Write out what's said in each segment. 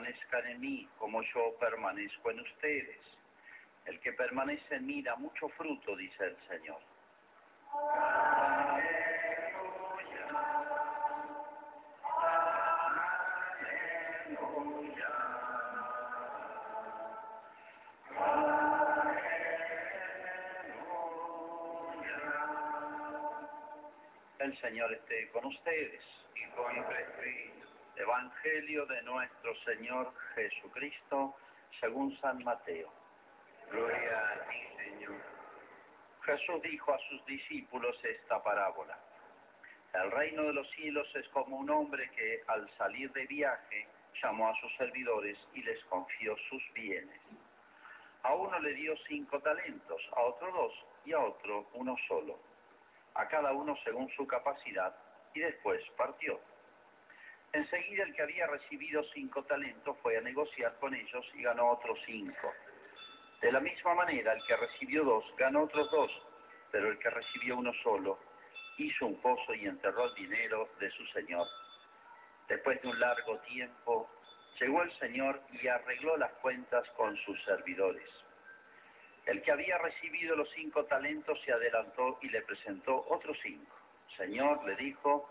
permanezcan en mí como yo permanezco en ustedes. El que permanece en mí da mucho fruto, dice el Señor. El Señor esté con ustedes y con tu espíritu. Evangelio de nuestro Señor Jesucristo según San Mateo. Gloria a ti, Señor. Jesús dijo a sus discípulos esta parábola. El reino de los cielos es como un hombre que al salir de viaje llamó a sus servidores y les confió sus bienes. A uno le dio cinco talentos, a otro dos y a otro uno solo, a cada uno según su capacidad, y después partió. Enseguida el que había recibido cinco talentos fue a negociar con ellos y ganó otros cinco. De la misma manera, el que recibió dos ganó otros dos, pero el que recibió uno solo hizo un pozo y enterró el dinero de su señor. Después de un largo tiempo, llegó el señor y arregló las cuentas con sus servidores. El que había recibido los cinco talentos se adelantó y le presentó otros cinco. Señor, le dijo,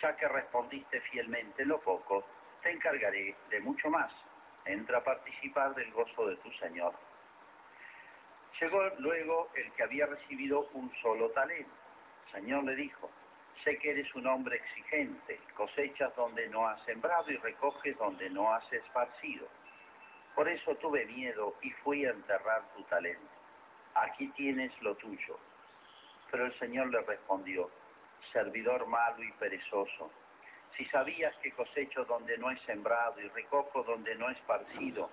ya que respondiste fielmente en lo poco, te encargaré de mucho más. Entra a participar del gozo de tu Señor. Llegó luego el que había recibido un solo talento. Señor le dijo, sé que eres un hombre exigente, cosechas donde no has sembrado y recoges donde no has esparcido. Por eso tuve miedo y fui a enterrar tu talento. Aquí tienes lo tuyo. Pero el Señor le respondió, servidor malo y perezoso, si sabías que cosecho donde no he sembrado y recojo donde no he esparcido,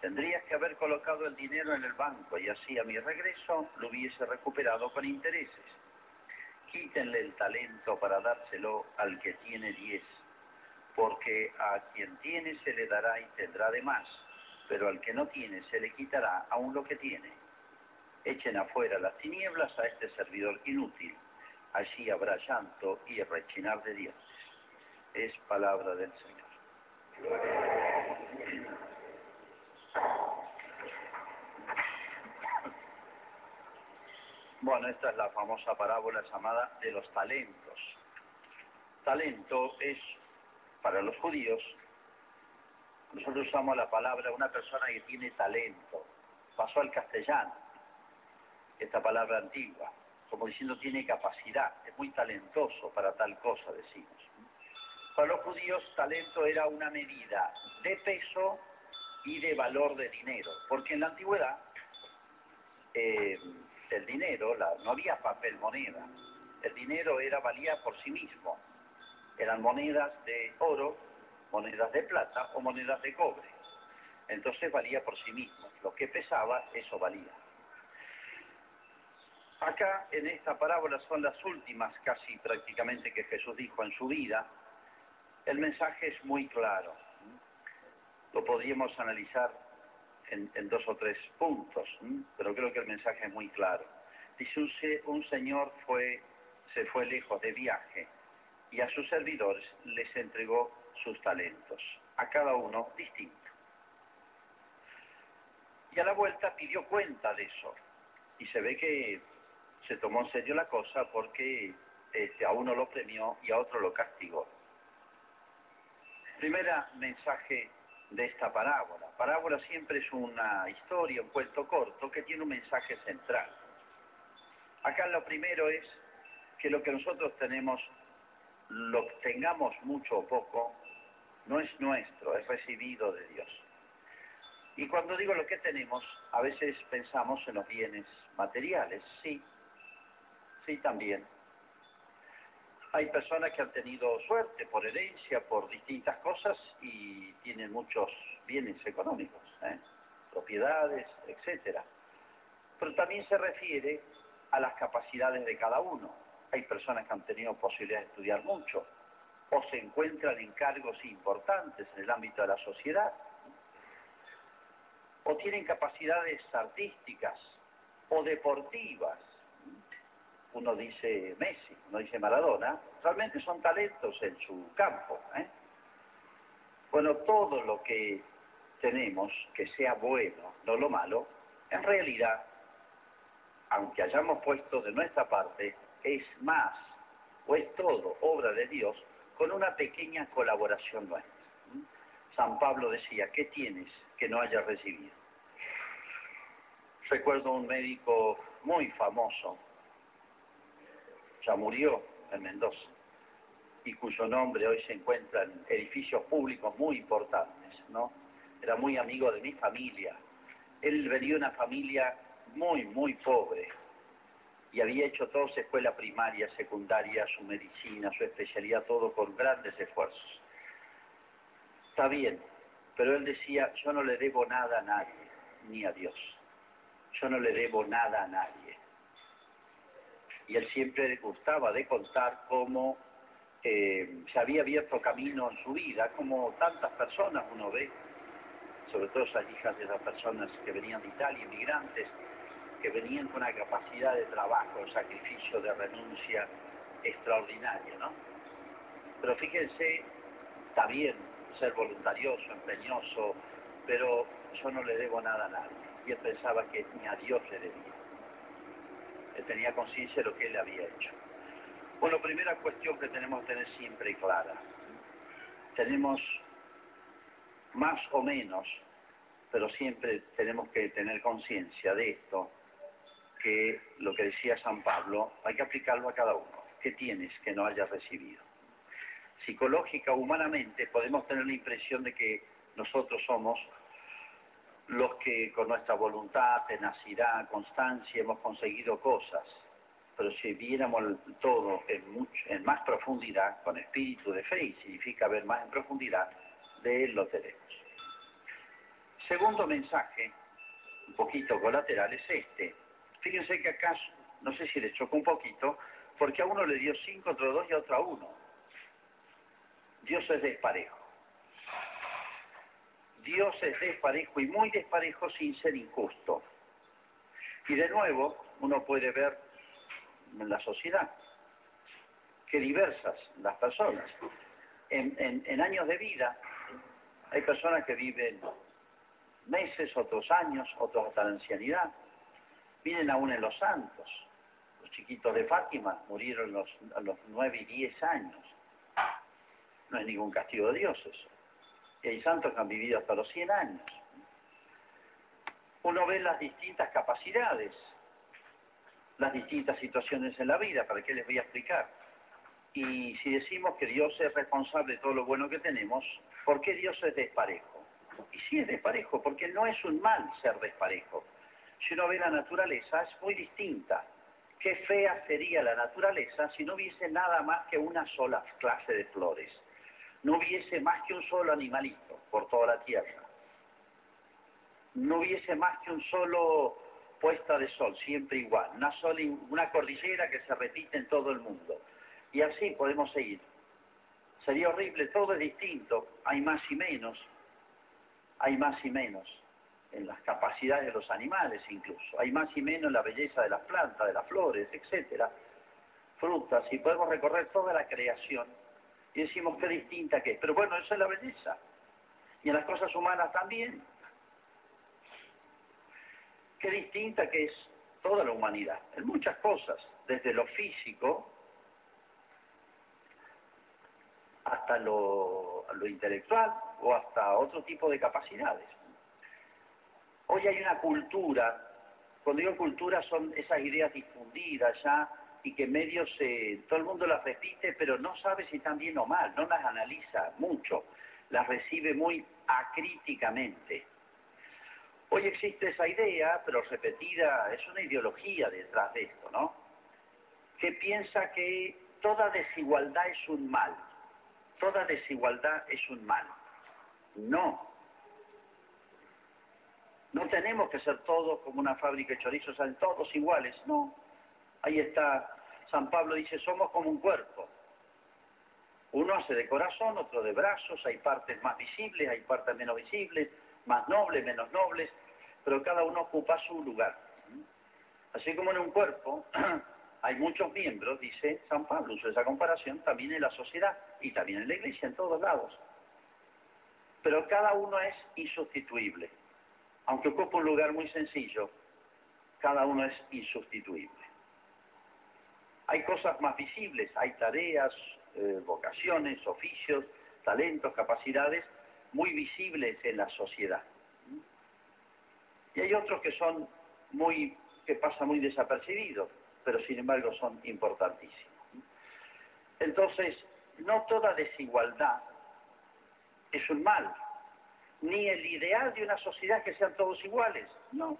tendrías que haber colocado el dinero en el banco y así a mi regreso lo hubiese recuperado con intereses. Quítenle el talento para dárselo al que tiene diez, porque a quien tiene se le dará y tendrá de más, pero al que no tiene se le quitará aún lo que tiene. Echen afuera las tinieblas a este servidor inútil, allí habrá llanto y rechinar de dientes. Es palabra del Señor. Bueno, esta es la famosa parábola llamada de los talentos. Talento es, para los judíos, nosotros usamos la palabra una persona que tiene talento. Pasó al castellano, esta palabra antigua, como diciendo tiene capacidad, es muy talentoso para tal cosa, decimos. Para los judíos, talento era una medida de peso y de valor de dinero, porque en la antigüedad eh, el dinero, no había papel moneda, el dinero era valía por sí mismo, eran monedas de oro, monedas de plata o monedas de cobre, entonces valía por sí mismo, lo que pesaba, eso valía. Acá en esta parábola son las últimas casi prácticamente que Jesús dijo en su vida. El mensaje es muy claro. Lo podríamos analizar en, dos o tres puntos, pero creo que el mensaje es muy claro. Dice un, un señor fue, se fue lejos de viaje y a sus servidores les entregó sus talentos, a cada uno distinto. Y a la vuelta pidió cuenta de eso. Y se ve que se tomó en serio la cosa porque este, a uno lo premió y a otro lo castigó. Primera mensaje de esta parábola. Parábola siempre es una historia, un cuento corto que tiene un mensaje central. Acá lo primero es que lo que nosotros tenemos, lo tengamos mucho o poco, no es nuestro, es recibido de Dios. Y cuando digo lo que tenemos, a veces pensamos en los bienes materiales, sí, sí también. Hay personas que han tenido suerte por herencia, por distintas cosas y tienen muchos bienes económicos, ¿eh? propiedades, etcétera. Pero también se refiere a las capacidades de cada uno. Hay personas que han tenido posibilidad de estudiar mucho o se encuentran en cargos importantes en el ámbito de la sociedad o tienen capacidades artísticas o deportivas. Uno dice Messi, uno dice Maradona, realmente son talentos en su campo. ¿eh? Bueno, todo lo que tenemos que sea bueno, no lo malo, en realidad, aunque hayamos puesto de nuestra parte, es más o es todo obra de Dios con una pequeña colaboración nuestra. San Pablo decía, ¿qué tienes que no hayas recibido? Recuerdo un médico muy famoso, ya murió en Mendoza, y cuyo nombre hoy se encuentra en edificios públicos muy importantes, ¿no? Era muy amigo de mi familia. Él venía de una familia muy, muy pobre, y había hecho toda su escuela primaria, secundaria, su medicina, su especialidad, todo con grandes esfuerzos. Está bien, pero él decía, yo no le debo nada a nadie, ni a Dios. Yo no le debo nada a nadie. Y él siempre gustaba de contar cómo eh, se había abierto camino en su vida, como tantas personas uno ve, sobre todo esas hijas de esas personas que venían de Italia, inmigrantes, que venían con una capacidad de trabajo, sacrificio, de renuncia extraordinaria, ¿no? Pero fíjense, está bien ser voluntarioso, empeñoso, pero yo no le debo nada a nadie. Y él pensaba que ni a Dios le debía. Él tenía conciencia de lo que él había hecho. Bueno, primera cuestión que tenemos que tener siempre clara. Tenemos más o menos, pero siempre tenemos que tener conciencia de esto, que lo que decía San Pablo hay que aplicarlo a cada uno. ¿Qué tienes que no hayas recibido? Psicológica, humanamente, podemos tener la impresión de que nosotros somos los que con nuestra voluntad, tenacidad, constancia hemos conseguido cosas. Pero si viéramos todo en, mucho, en más profundidad, con espíritu de fe, y significa ver más en profundidad, de Él lo tenemos. Segundo mensaje, un poquito colateral, es este. Fíjense que acá, no sé si les chocó un poquito, porque a uno le dio cinco, otro dos y a otro uno. Dios es desparejo. Dios es desparejo y muy desparejo sin ser injusto. Y de nuevo, uno puede ver en la sociedad que diversas las personas. En, años de vida hay personas que viven meses, otros años, otros hasta la ancianidad Vienen aún en los santos. Los chiquitos de Fátima murieron a los nueve y diez años. No es ningún castigo de Dios eso. Y hay santos que han vivido hasta los cien años. Uno ve las distintas capacidades, las distintas situaciones en la vida, ¿para qué les voy a explicar? Y si decimos que Dios es responsable de todo lo bueno que tenemos, ¿por qué Dios es desparejo? Y sí es desparejo, porque no es un mal ser desparejo si uno ve la naturaleza, es muy distinta. Qué fea sería la naturaleza si no hubiese nada más que una sola clase de flores. No hubiese más que un solo animalito por toda la tierra. No hubiese más que un solo puesta de sol, siempre igual. Una, sola, una cordillera que se repite en todo el mundo. Y así podemos seguir. Sería horrible, todo es distinto. Hay más y menos. Hay más y menos en las capacidades de los animales incluso. Hay más y menos la belleza de las plantas, de las flores, etcétera, frutas, y podemos recorrer toda la creación y decimos qué distinta que es. Pero bueno, eso es la belleza. Y en las cosas humanas también. Qué distinta que es toda la humanidad, en muchas cosas, desde lo físico hasta lo, lo intelectual o hasta otro tipo de capacidades. Hoy hay una cultura, cuando digo cultura son esas ideas difundidas ya y que medios, eh, todo el mundo las repite, pero no sabe si están bien o mal, no las analiza mucho, las recibe muy acríticamente. Hoy existe esa idea, pero repetida, es una ideología detrás de esto, ¿no? Que piensa que toda desigualdad es un mal. Toda desigualdad es un mal. No. No tenemos que ser todos como una fábrica de chorizos, sean todos iguales. No. Ahí está, San Pablo dice, somos como un cuerpo. Uno hace de corazón, otro de brazos, hay partes más visibles, hay partes menos visibles, más nobles, menos nobles, pero cada uno ocupa su lugar. Así como en un cuerpo hay muchos miembros, dice San Pablo, usa esa comparación también en la sociedad y también en la iglesia, en todos lados. Pero cada uno es insustituible. Aunque ocupa un lugar muy sencillo, cada uno es insustituible. Hay cosas más visibles, hay tareas, eh, vocaciones, oficios, talentos, capacidades muy visibles en la sociedad. Y hay otros que son muy, que pasan muy desapercibidos, pero sin embargo son importantísimos. Entonces, no toda desigualdad es un mal, ni el ideal de una sociedad que sean todos iguales, no.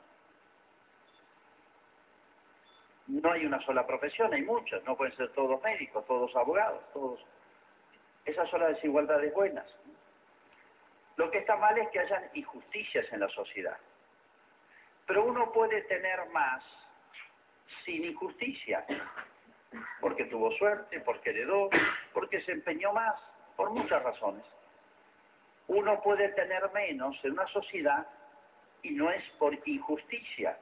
No hay una sola profesión, hay muchas, no pueden ser todos médicos, todos abogados, todos. Esas son las desigualdades buenas. Lo que está mal es que hayan injusticias en la sociedad. Pero uno puede tener más sin injusticia, porque tuvo suerte, porque heredó, porque se empeñó más, por muchas razones. Uno puede tener menos en una sociedad y no es por injusticia.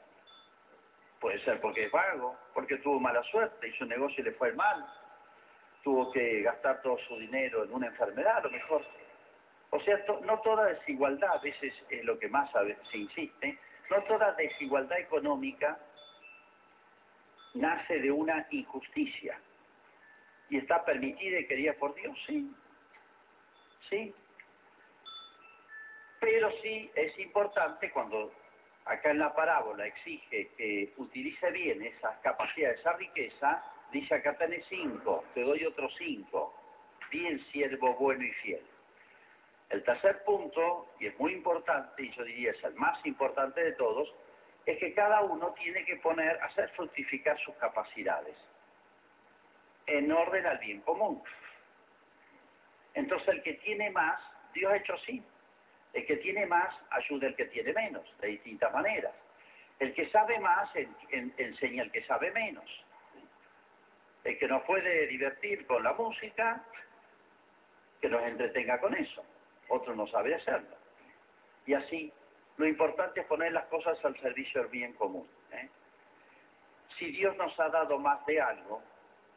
Puede ser porque es vago, porque tuvo mala suerte y su negocio le fue mal, tuvo que gastar todo su dinero en una enfermedad, a lo mejor. O sea, no toda desigualdad, a veces es lo que más se insiste, no toda desigualdad económica nace de una injusticia y está permitida y querida por Dios, sí, sí. Pero sí es importante cuando acá en la parábola exige que utilice bien esas capacidades, esa riqueza, dice acá tenés cinco, te doy otros cinco, bien siervo bueno y fiel. El tercer punto, y es muy importante, y yo diría es el más importante de todos, es que cada uno tiene que poner, hacer fructificar sus capacidades en orden al bien común. Entonces el que tiene más, Dios ha hecho así. El que tiene más ayuda al que tiene menos, de distintas maneras. El que sabe más enseña al que sabe menos. El que nos puede divertir con la música, que nos entretenga con eso otro no sabe hacerlo. Y así, lo importante es poner las cosas al servicio del bien común. ¿eh? Si Dios nos ha dado más de algo,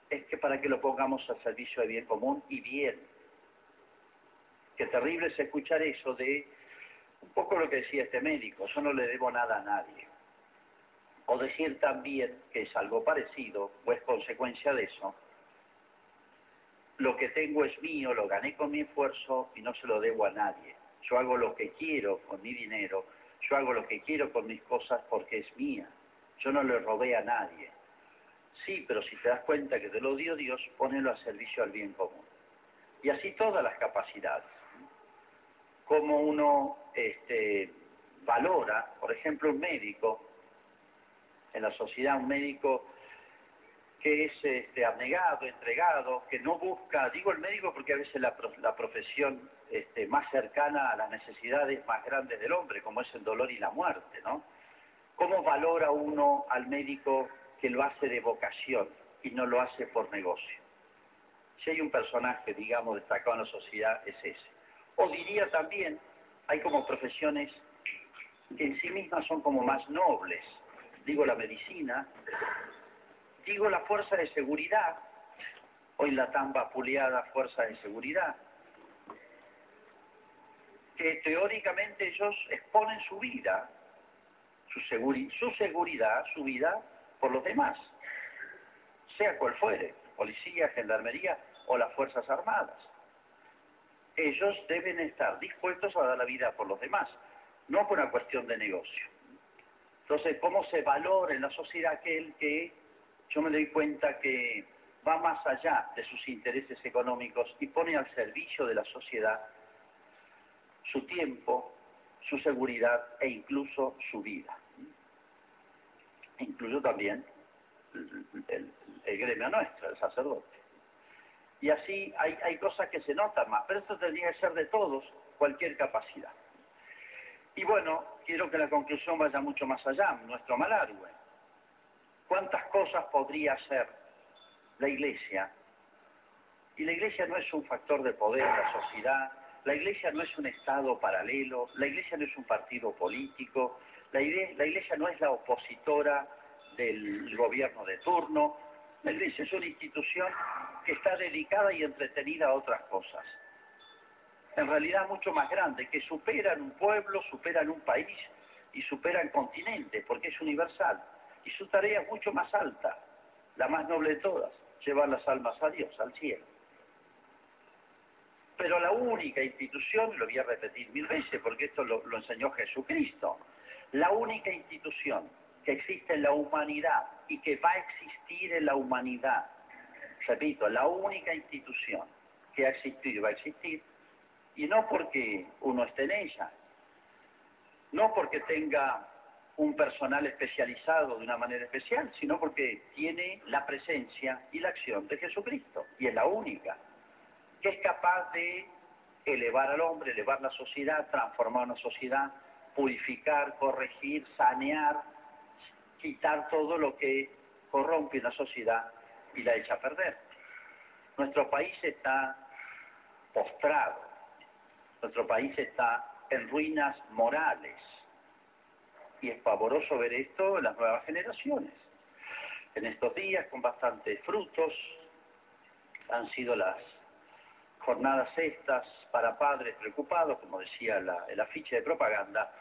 es que para que lo pongamos al servicio del bien común y bien. Qué terrible es escuchar eso de un poco lo que decía este médico, yo no le debo nada a nadie. O decir también que es algo parecido, o es consecuencia de eso, lo que tengo es mío, lo gané con mi esfuerzo y no se lo debo a nadie. Yo hago lo que quiero con mi dinero, yo hago lo que quiero con mis cosas porque es mía. Yo no le robé a nadie. Sí, pero si te das cuenta que te lo dio Dios, ponelo a servicio al bien común. Y así todas las capacidades. Como uno este, valora, por ejemplo, un médico, en la sociedad un médico que es este, abnegado, entregado, que no busca, digo el médico porque a veces la, la profesión este, más cercana a las necesidades más grandes del hombre, como es el dolor y la muerte, ¿no? ¿Cómo valora uno al médico que lo hace de vocación y no lo hace por negocio? Si hay un personaje, digamos, destacado en la sociedad, es ese. O diría también, hay como profesiones que en sí mismas son como más nobles. Digo la medicina, digo la fuerza de seguridad, hoy la tan vapuleada fuerza de seguridad, que teóricamente ellos exponen su vida, su, su seguridad, su vida por los demás, sea cual fuere, policía, gendarmería o las Fuerzas Armadas. Ellos deben estar dispuestos a dar la vida por los demás, no por una cuestión de negocio. Entonces, ¿cómo se valora en la sociedad aquel que yo me doy cuenta que va más allá de sus intereses económicos y pone al servicio de la sociedad su tiempo, su seguridad e incluso su vida. Incluso también el, gremio nuestro, el sacerdote. Y así hay, hay cosas que se notan más, pero esto tendría que ser de todos, cualquier capacidad. Y bueno, quiero que la conclusión vaya mucho más allá, nuestro Malargüe. ¿Cuántas cosas podría hacer la Iglesia? Y la Iglesia no es un factor de poder en la sociedad, la Iglesia no es un Estado paralelo, la Iglesia no es un partido político, la Iglesia, no es la opositora del gobierno de turno, la Iglesia es una institución que está dedicada y entretenida a otras cosas en realidad mucho más grande, que superan un pueblo, superan un país y superan continentes, porque es universal. Y su tarea es mucho más alta, la más noble de todas, llevar las almas a Dios, al cielo. Pero la única institución, lo voy a repetir mil veces porque esto lo, lo enseñó Jesucristo, la única institución que existe en la humanidad y que va a existir en la humanidad, repito, la única institución que ha existido y va a existir y no porque uno esté en ella, no porque tenga un personal especializado de una manera especial, sino porque tiene la presencia y la acción de Jesucristo, y es la única, que es capaz de elevar al hombre, elevar la sociedad, transformar una sociedad, purificar, corregir, sanear, quitar todo lo que corrompe la sociedad y la echa a perder. Nuestro país está postrado, nuestro país está en ruinas morales y es pavoroso ver esto en las nuevas generaciones. En estos días, con bastantes frutos, han sido las jornadas estas para padres preocupados, como decía la, el afiche de propaganda,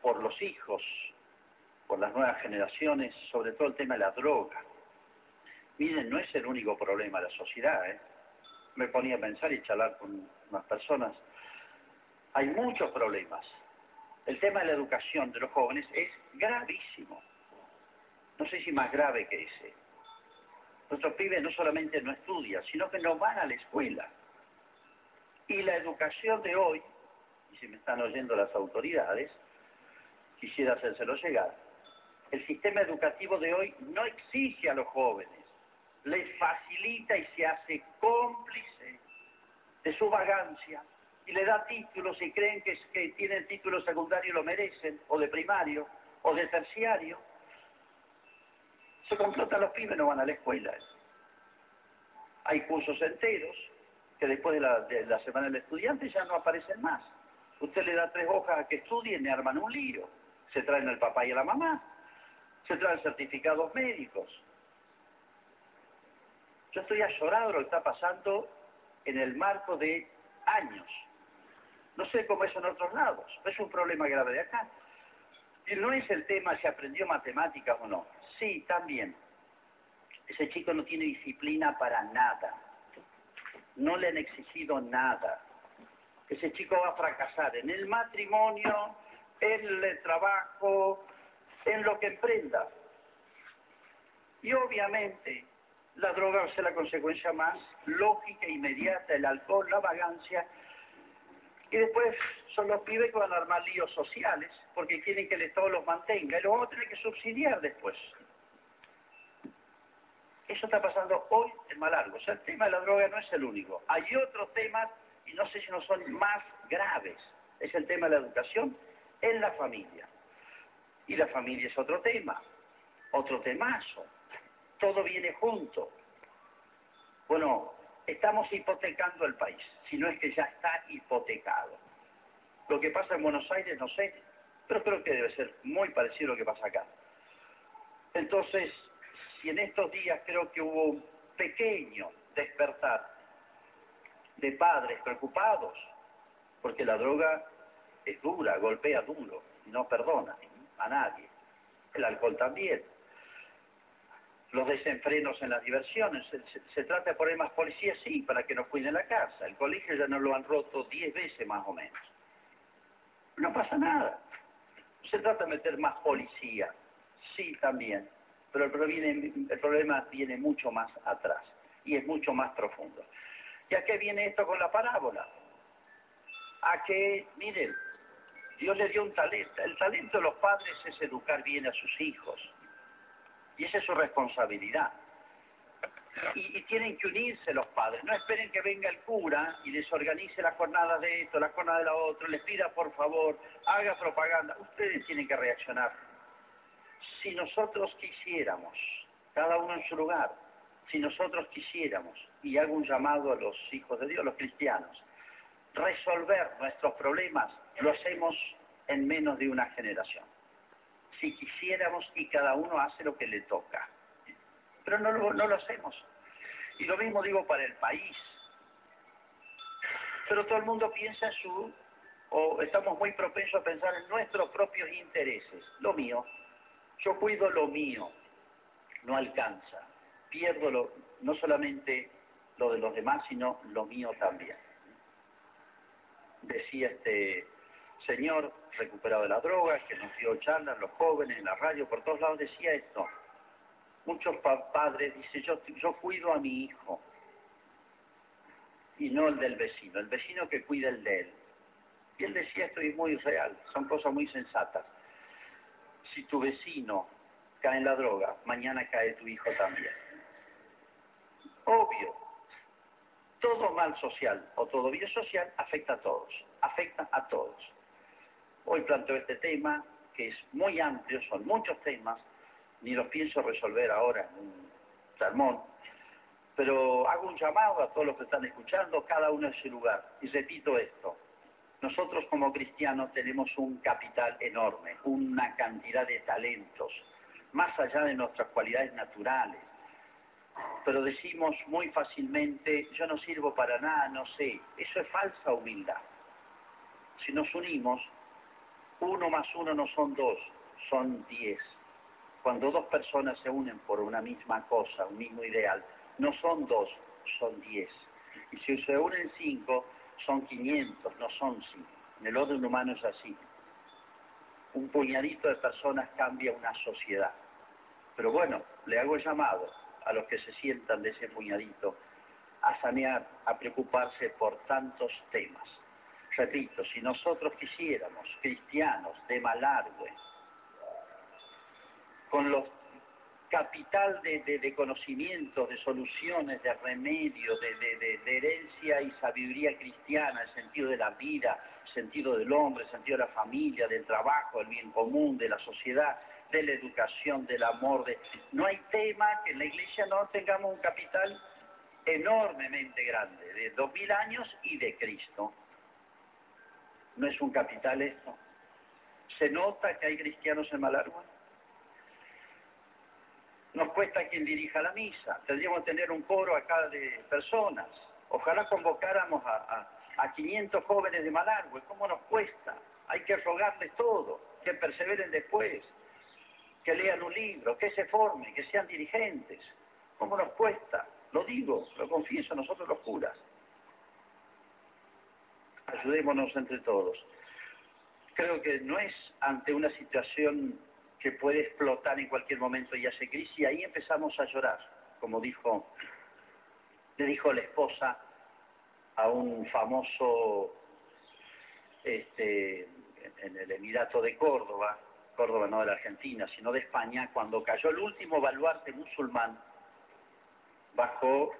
por los hijos, por las nuevas generaciones, sobre todo el tema de la droga. Miren, no es el único problema de la sociedad. ¿eh? Me ponía a pensar y charlar con unas personas hay muchos problemas. El tema de la educación de los jóvenes es gravísimo. No sé si más grave que ese. Nuestros pibes no solamente no estudian, sino que no van a la escuela. Y la educación de hoy, y si me están oyendo las autoridades, quisiera hacérselo llegar, el sistema educativo de hoy no exige a los jóvenes, les facilita y se hace cómplice de su vagancia, y le da títulos y creen que, tienen título secundario lo merecen, o de primario, o de terciario. Se complotan los pibes, no van a la escuela. Hay cursos enteros que después de la, de la semana del estudiante ya no aparecen más. Usted le da tres hojas a que estudien y arman un lío. Se traen al papá y a la mamá. Se traen certificados médicos. Yo estoy llorar lo que está pasando en el marco de años no sé cómo es en otros lados, es un problema grave de acá. Y no es el tema si aprendió matemáticas o no. Sí, también. Ese chico no tiene disciplina para nada. No le han exigido nada. Ese chico va a fracasar en el matrimonio, en el trabajo, en lo que emprenda. Y obviamente la droga va a ser la consecuencia más lógica e inmediata, el alcohol, la vagancia, y después son los pibes que van a armar líos sociales porque quieren que el Estado los mantenga y los vamos a tener que subsidiar después. Eso está pasando hoy en Malargo. O sea, el tema de la droga no es el único. Hay otros temas, y no sé si no son más graves. Es el tema de la educación en la familia. Y la familia es otro tema, otro temazo. Todo viene junto. Bueno, estamos hipotecando el país, si no es que ya está hipotecado. Lo que pasa en Buenos Aires no sé, pero creo que debe ser muy parecido a lo que pasa acá. Entonces, si en estos días creo que hubo un pequeño despertar de padres preocupados, porque la droga es dura, golpea duro, no perdona a nadie. El alcohol también los desenfrenos en las diversiones. Se, trata de poner más policías, sí, para que nos cuiden la casa. El colegio ya no lo han roto diez veces más o menos. No pasa nada. Se trata de meter más policía, sí, también. Pero el el problema viene mucho más atrás y es mucho más profundo. ¿Y a qué viene esto con la parábola? A que, miren, Dios le dio un talento. El talento de los padres es educar bien a sus hijos y esa es su responsabilidad. Y, tienen que unirse los padres. No esperen que venga el cura y les organice la jornada de esto, la jornada de la otra, les pida por favor, haga propaganda. Ustedes tienen que reaccionar. Si nosotros quisiéramos, cada uno en su lugar, si nosotros quisiéramos, y hago un llamado a los hijos de Dios, los cristianos, resolver nuestros problemas, lo hacemos en menos de una generación. Si quisiéramos y cada uno hace lo que le toca. Pero no lo, no lo hacemos. Y lo mismo digo para el país. Pero todo el mundo piensa en su, o estamos muy propensos a pensar en nuestros propios intereses. Lo mío. Yo cuido lo mío. No alcanza. Pierdo lo, no solamente lo de los demás, sino lo mío también. Decía este señor recuperado de la droga, que nos dio charlas, los jóvenes, en la radio, por todos lados, decía esto. Muchos padres dicen, yo, yo cuido a mi hijo y no el del vecino, el vecino que cuida el de él. Y él decía esto y es muy real, son cosas muy sensatas. Si tu vecino cae en la droga, mañana cae tu hijo también. Obvio, todo mal social o todo bien social afecta a todos, afecta a todos. Hoy planteo este tema, que es muy amplio, son muchos temas, ni los pienso resolver ahora en un sermón, pero hago un llamado a todos los que están escuchando, cada uno en su lugar. Y repito esto, nosotros como cristianos tenemos un capital enorme, una cantidad de talentos, más allá de nuestras cualidades naturales. Pero decimos muy fácilmente, yo no sirvo para nada, no sé. Eso es falsa humildad. Si nos unimos, uno más uno no son dos, son diez. Cuando dos personas se unen por una misma cosa, un mismo ideal, no son dos, son diez. Y si se unen cinco, son quinientos, no son cinco. En el orden humano es así. Un puñadito de personas cambia una sociedad. Pero bueno, le hago el llamado a los que se sientan de ese puñadito a sanear, a preocuparse por tantos temas repito, si nosotros quisiéramos, cristianos de Malargüe, con los capital de, de, de conocimientos, de soluciones, de remedios, de, de, herencia y sabiduría cristiana, el sentido de la vida, el sentido del hombre, el sentido de la familia, del trabajo, del bien común, de la sociedad, de la educación, del amor. De... No hay tema que en la iglesia no tengamos un capital enormemente grande, de dos mil años y de Cristo. ¿No es un capital esto? ¿Se nota que hay cristianos en Malargüe? Nos cuesta quien dirija la misa. Tendríamos que tener un coro acá de personas. Ojalá convocáramos a, a, a 500 jóvenes de Malargüe. ¿Cómo nos cuesta? Hay que rogarles todo, que perseveren después, que lean un libro, que se formen, que sean dirigentes. ¿Cómo nos cuesta? Lo digo, lo confieso nosotros los curas ayudémonos entre todos. Creo que no es ante una situación que puede explotar en cualquier momento y hace crisis, y ahí empezamos a llorar, como dijo, le dijo la esposa a un famoso este, en el Emirato de Córdoba, Córdoba no de la Argentina, sino de España, cuando cayó el último baluarte musulmán bajo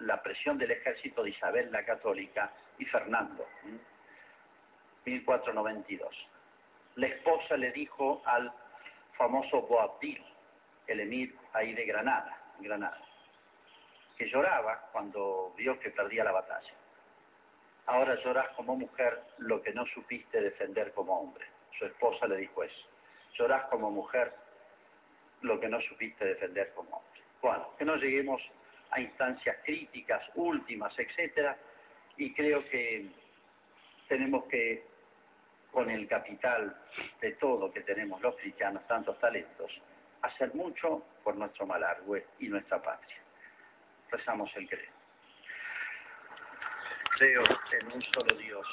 la presión del ejército de Isabel la Católica y Fernando, 1492. La esposa le dijo al famoso Boabdil, el emir ahí de Granada, Granada, que lloraba cuando vio que perdía la batalla. Ahora lloras como mujer lo que no supiste defender como hombre. Su esposa le dijo eso. Llorás como mujer lo que no supiste defender como hombre. Bueno, que no lleguemos a instancias críticas, últimas, etcétera, y creo que tenemos que, con el capital de todo que tenemos los cristianos, tantos talentos, hacer mucho por nuestro Malargüe y nuestra patria. Rezamos el credo. Creo en un solo Dios